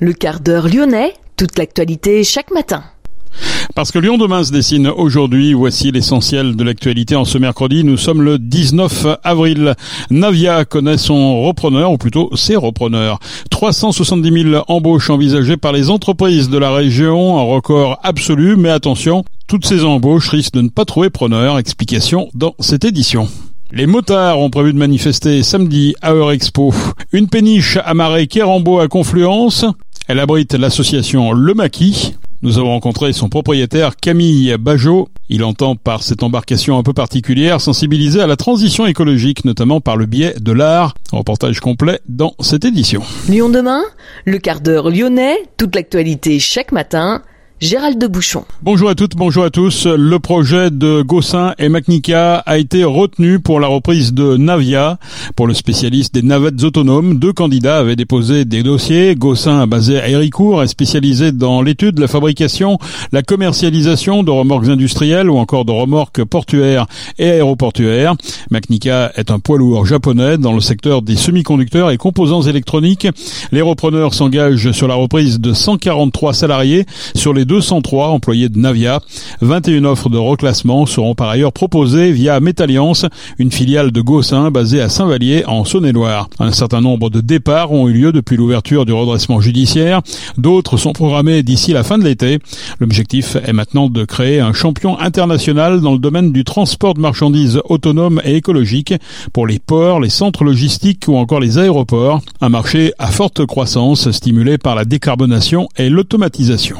Le quart d'heure lyonnais, toute l'actualité chaque matin. Parce que Lyon demain se dessine aujourd'hui, voici l'essentiel de l'actualité en ce mercredi. Nous sommes le 19 avril. Navia connaît son repreneur, ou plutôt ses repreneurs. 370 000 embauches envisagées par les entreprises de la région, un record absolu, mais attention, toutes ces embauches risquent de ne pas trouver preneur. Explication dans cette édition. Les motards ont prévu de manifester samedi à Eurexpo. Une péniche amarrée Kérambo à Confluence. Elle abrite l'association Le Maquis. Nous avons rencontré son propriétaire Camille Bajot. Il entend par cette embarcation un peu particulière sensibiliser à la transition écologique, notamment par le biais de l'art. Reportage complet dans cette édition. Lyon demain, le quart d'heure lyonnais, toute l'actualité chaque matin Gérald de Bouchon. Bonjour à toutes, bonjour à tous. Le projet de Gossin et Macnica a été retenu pour la reprise de Navia. Pour le spécialiste des navettes autonomes, deux candidats avaient déposé des dossiers. Gossin, basé à Héricourt, est spécialisé dans l'étude, la fabrication, la commercialisation de remorques industrielles ou encore de remorques portuaires et aéroportuaires. Macnica est un poids lourd japonais dans le secteur des semi-conducteurs et composants électroniques. Les repreneurs s'engagent sur la reprise de 143 salariés sur les 203 employés de Navia. 21 offres de reclassement seront par ailleurs proposées via Métalliance, une filiale de Gossin basée à Saint-Vallier en Saône-et-Loire. Un certain nombre de départs ont eu lieu depuis l'ouverture du redressement judiciaire. D'autres sont programmés d'ici la fin de l'été. L'objectif est maintenant de créer un champion international dans le domaine du transport de marchandises autonomes et écologiques pour les ports, les centres logistiques ou encore les aéroports. Un marché à forte croissance stimulé par la décarbonation et l'automatisation.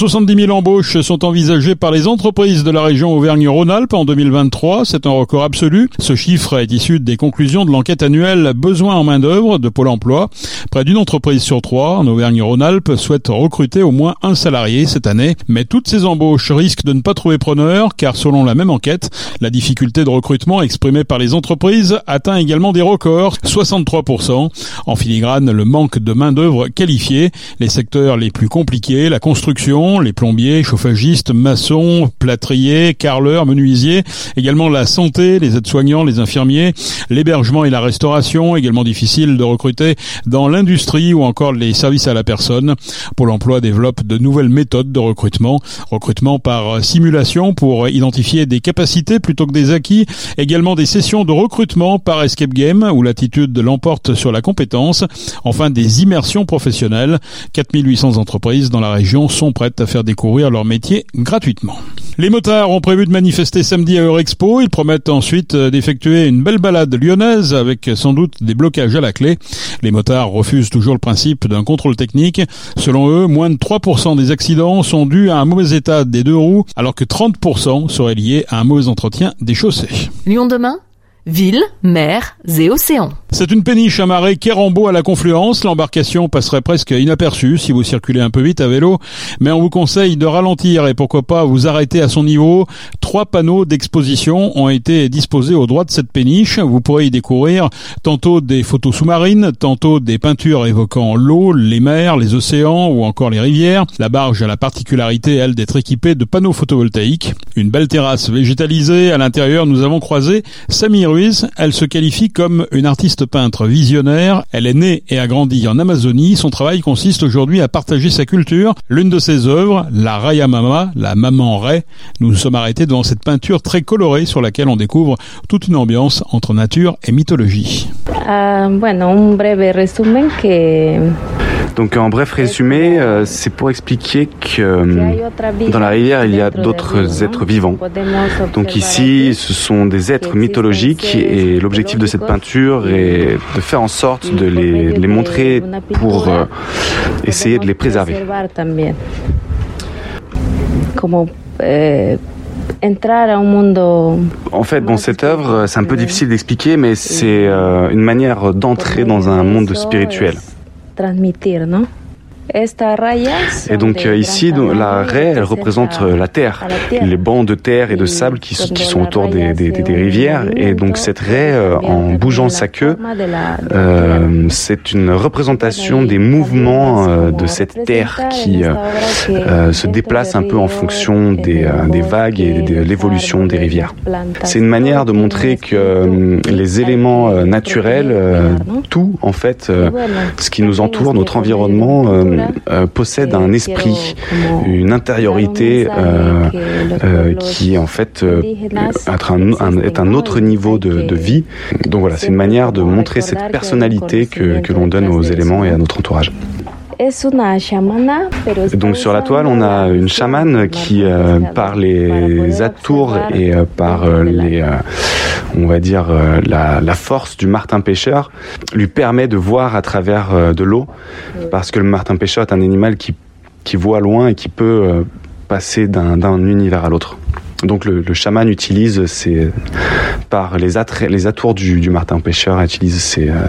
370 000 embauches sont envisagées par les entreprises de la région Auvergne-Rhône-Alpes en 2023. C'est un record absolu. Ce chiffre est issu des conclusions de l'enquête annuelle Besoin en main-d'œuvre de Pôle emploi. Près d'une entreprise sur trois en Auvergne-Rhône-Alpes souhaite recruter au moins un salarié cette année. Mais toutes ces embauches risquent de ne pas trouver preneur car selon la même enquête, la difficulté de recrutement exprimée par les entreprises atteint également des records, 63%. En filigrane, le manque de main-d'œuvre qualifiée, les secteurs les plus compliqués, la construction les plombiers, chauffagistes, maçons, plâtriers, carleurs, menuisiers, également la santé, les aides-soignants, les infirmiers, l'hébergement et la restauration, également difficile de recruter dans l'industrie ou encore les services à la personne. Pôle emploi développe de nouvelles méthodes de recrutement, recrutement par simulation pour identifier des capacités plutôt que des acquis, également des sessions de recrutement par escape game où l'attitude l'emporte sur la compétence, enfin des immersions professionnelles. 4800 entreprises dans la région sont prêtes à faire découvrir leur métier gratuitement. Les motards ont prévu de manifester samedi à Eurexpo. Ils promettent ensuite euh, d'effectuer une belle balade lyonnaise avec sans doute des blocages à la clé. Les motards refusent toujours le principe d'un contrôle technique. Selon eux, moins de 3% des accidents sont dus à un mauvais état des deux roues, alors que 30% seraient liés à un mauvais entretien des chaussées. Lyon demain? Ville, mer et océans. C'est une péniche amarrée Kérambo à la confluence. L'embarcation passerait presque inaperçue si vous circulez un peu vite à vélo, mais on vous conseille de ralentir et pourquoi pas vous arrêter à son niveau. Trois panneaux d'exposition ont été disposés au droit de cette péniche. Vous pourrez y découvrir tantôt des photos sous-marines, tantôt des peintures évoquant l'eau, les mers, les océans ou encore les rivières. La barge a la particularité, elle, d'être équipée de panneaux photovoltaïques. Une belle terrasse végétalisée. À l'intérieur, nous avons croisé Samir Elle se qualifie comme une artiste peintre visionnaire. Elle est née et a grandi en Amazonie. Son travail consiste aujourd'hui à partager sa culture. L'une de ses œuvres, la Raya Mama, la maman Ray, nous nous sommes arrêtés devant cette peinture très colorée sur laquelle on découvre toute une ambiance entre nature et mythologie. Uh, bueno, un que donc en bref résumé, euh, c'est pour expliquer que euh, dans la rivière, il y a d'autres êtres vivants. Donc ici, ce sont des êtres mythologiques et l'objectif de cette peinture est de faire en sorte de les, les montrer pour euh, essayer de les préserver. En fait, bon, cette œuvre, c'est un peu difficile d'expliquer, mais c'est une manière d'entrer dans un monde spirituel. transmitir, ¿no? Et donc ici, la raie, elle représente la terre, les bancs de terre et de sable qui, qui sont autour des, des, des, rivières. Et donc cette raie, en bougeant sa queue, euh, c'est une représentation des mouvements de cette terre qui euh, se déplace un peu en fonction des, des vagues et de l'évolution des rivières. C'est une manière de montrer que les éléments naturels, tout en fait, ce qui nous entoure, notre environnement, possède un esprit, une intériorité qui en fait est un, autre niveau de, vie. Donc voilà, c'est une manière de montrer cette personnalité que, que l'on donne aux éléments et à notre entourage. Donc sur la toile, on a une chamane qui, euh, par les atours et euh, par euh, les, on va dire la, la, force du martin pêcheur, lui permet de voir à travers de l'eau, parce que le martin pêcheur est un animal qui, qui voit loin et qui peut passer d'un univers à l'autre. Donc le, le, chaman utilise ces, par les, les atours du, du, martin pêcheur, utilise ces, euh,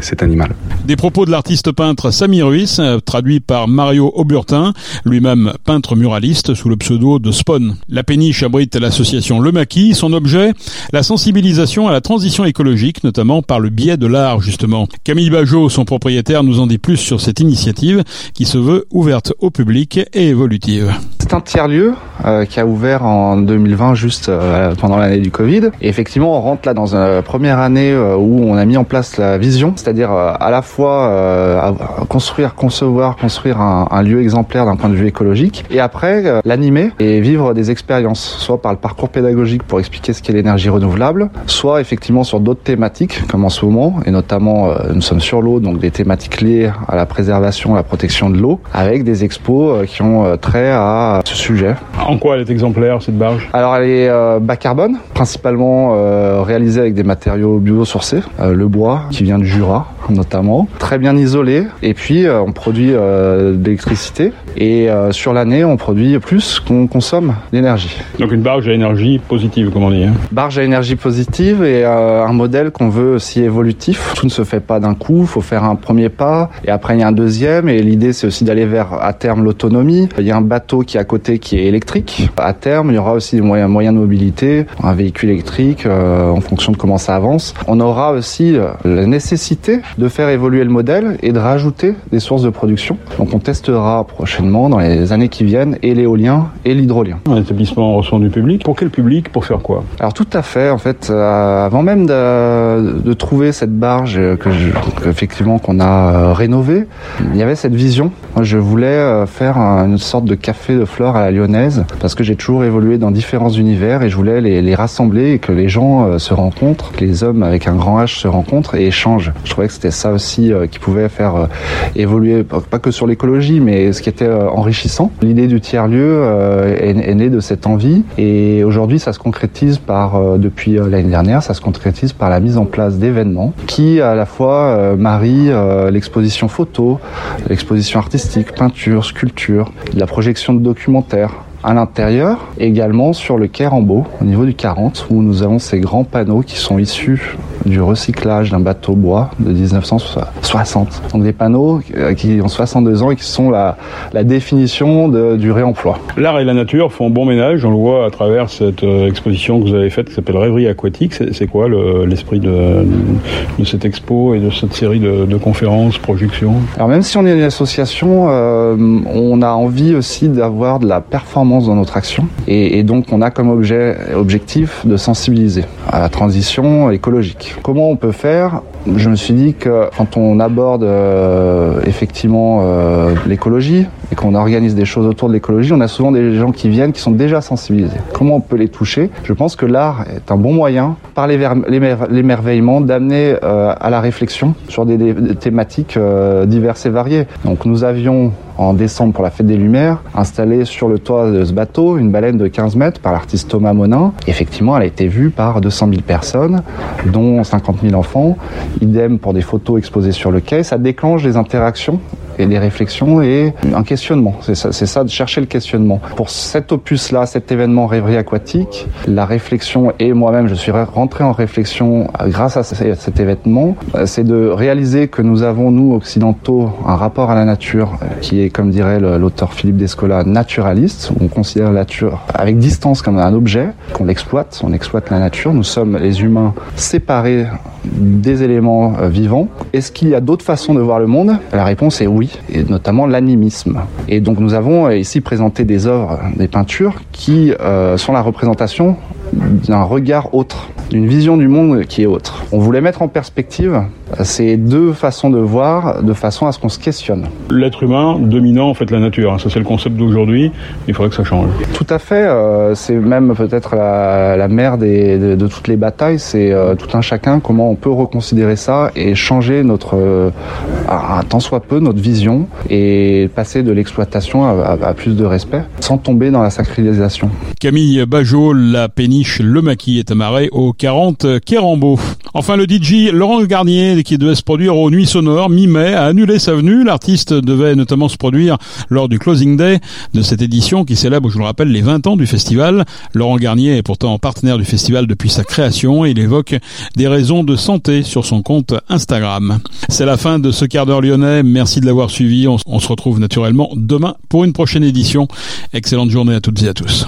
cet animal. Des propos de l'artiste peintre Samy Ruiz, euh, traduit par Mario Auburtin, lui-même peintre muraliste sous le pseudo de Spawn. La péniche abrite l'association Le Maquis. Son objet, la sensibilisation à la transition écologique, notamment par le biais de l'art justement. Camille Bajot, son propriétaire, nous en dit plus sur cette initiative qui se veut ouverte au public et évolutive. C'est un tiers-lieu euh, qui a ouvert en 2020 juste euh, pendant l'année du Covid. Et effectivement, on rentre là dans une première année euh, où on a mis en place la vision, c'est-à-dire euh, à la fois construire, concevoir, construire un, lieu exemplaire d'un point de vue écologique, et après l'animer et vivre des expériences, soit par le parcours pédagogique pour expliquer ce qu'est l'énergie renouvelable, soit effectivement sur d'autres thématiques, comme en ce moment, et notamment nous sommes sur l'eau, donc des thématiques liées à la préservation, à la protection de l'eau, avec des expos qui ont trait à ce sujet. En quoi elle est exemplaire cette alors elle est euh, bas carbone, principalement euh, réalisée avec des matériaux biosourcés, euh, le bois qui vient du Jura notamment, très bien isolé et puis euh, on produit de l'électricité et sur l'année on produit plus qu'on consomme d'énergie. Donc une barge à énergie positive comme on dit. Hein. Barge à énergie positive et un modèle qu'on veut aussi évolutif. Tout ne se fait pas d'un coup, il faut faire un premier pas et après il y a un deuxième et l'idée c'est aussi d'aller vers à terme l'autonomie. Il y a un bateau qui est à côté qui est électrique. À terme il y aura aussi des moyens, moyens de mobilité, un véhicule électrique euh, en fonction de comment ça avance. On aura aussi euh, la nécessité de faire évoluer le modèle et de rajouter des sources de production. Donc on testera prochainement dans les années qui viennent et l'éolien et l'hydrolien. Un établissement reçoit du public. Pour quel public Pour faire quoi? Alors tout à fait. En fait, euh, avant même de, de, trouver cette barge que, je, effectivement qu'on a rénovée, il y avait cette vision. Moi, je voulais faire une sorte de café de fleurs à la lyonnaise parce que j'ai toujours évolué dans différents univers et je voulais les, rassembler et que les gens euh, se rencontrent, que les hommes avec un grand H se rencontrent et échangent. Je trouvais que c'était ça aussi euh, qui pouvait faire euh, évoluer, pas que sur l'écologie, mais ce qui était enrichissant. L'idée du tiers-lieu est, est, née de cette envie et aujourd'hui ça se concrétise par, depuis l'année dernière, ça se concrétise par la mise en place d'événements qui à la fois marient l'exposition photo, l'exposition artistique, peinture, sculpture, la projection de documentaires, à l'intérieur, également sur le quai au niveau du 40, où nous avons ces grands panneaux qui sont issus du recyclage d'un bateau bois de 1960. Donc des panneaux euh, qui ont 62 ans et qui sont la, la définition de, du réemploi. L'art et la nature font bon ménage, on le voit à travers cette euh, exposition que vous avez faite qui s'appelle Rêverie aquatique. C'est quoi l'esprit de, de, cette expo et de cette série de, de, conférences, projections? Alors même si on est une association, euh, on a envie aussi d'avoir de la performance dans notre action et, et donc on a comme objet, objectif de sensibiliser à la transition écologique. Comment on peut faire Je me suis dit que quand on aborde euh, effectivement euh, l'écologie et qu'on organise des choses autour de l'écologie, on a souvent des gens qui viennent qui sont déjà sensibilisés. Comment on peut les toucher? Je pense que l'art est un bon moyen, par l'émerveillement, d'amener euh, à la réflexion sur des, des thématiques diverses et variées. Donc nous avions en décembre pour la fête des Lumières, installé sur le toit de ce bateau une baleine de 15 mètres par l'artiste Thomas Monin. Effectivement, elle a été vue par 200 000 personnes, dont 50 000 enfants. Idem pour des photos exposées sur le quai. Ça déclenche des interactions et des réflexions et un questionnement. C'est ça, ça de chercher le questionnement. Pour cet opus-là, cet événement rêverie aquatique, la réflexion et moi-même, je suis rentré en réflexion grâce à cet événement, c'est de réaliser que nous avons, nous, occidentaux, un rapport à la nature qui est, comme dirait l'auteur Philippe Descola, naturaliste. On considère la nature avec distance comme un objet, qu'on l'exploite, on exploite la nature. Nous sommes les humains séparés des éléments euh, vivants. Est-ce qu'il y a d'autres façons de voir le monde? La réponse est oui, et notamment l'animisme. Et donc nous avons euh, ici présenté des œuvres, des peintures qui euh, sont la représentation d'un regard autre, d'une vision du monde qui est autre. On voulait mettre en perspective ces deux façons de voir, de façon à ce qu'on se questionne. L'être humain dominant en fait la nature, hein. ça c'est le concept d'aujourd'hui, il faudrait que ça change. Tout à fait, euh, c'est même peut-être la, la, mère des, de, de, toutes les batailles, c'est euh, tout un chacun, comment on peut reconsidérer ça et changer notre, euh, à, tant soit peu, notre vision et passer de l'exploitation à, à, à, plus de respect, sans tomber dans la sacralisation. Camille Bajot, la péniche Le Maquis est amarrée au 40 Kérambeau. Enfin le DJ Laurent Garnier qui devait se produire aux Nuits Sonores mi-mai a annulé sa venue. L'artiste devait notamment se produire lors du closing day de cette édition qui célèbre, je vous le rappelle, les 20 ans du festival. Laurent Garnier est pourtant partenaire du festival depuis sa création et il évoque des raisons de santé sur son compte Instagram. C'est la fin de ce quart d'heure lyonnais. Merci de l'avoir suivi. On, se retrouve naturellement demain pour une prochaine édition. Excellente journée à toutes et à tous.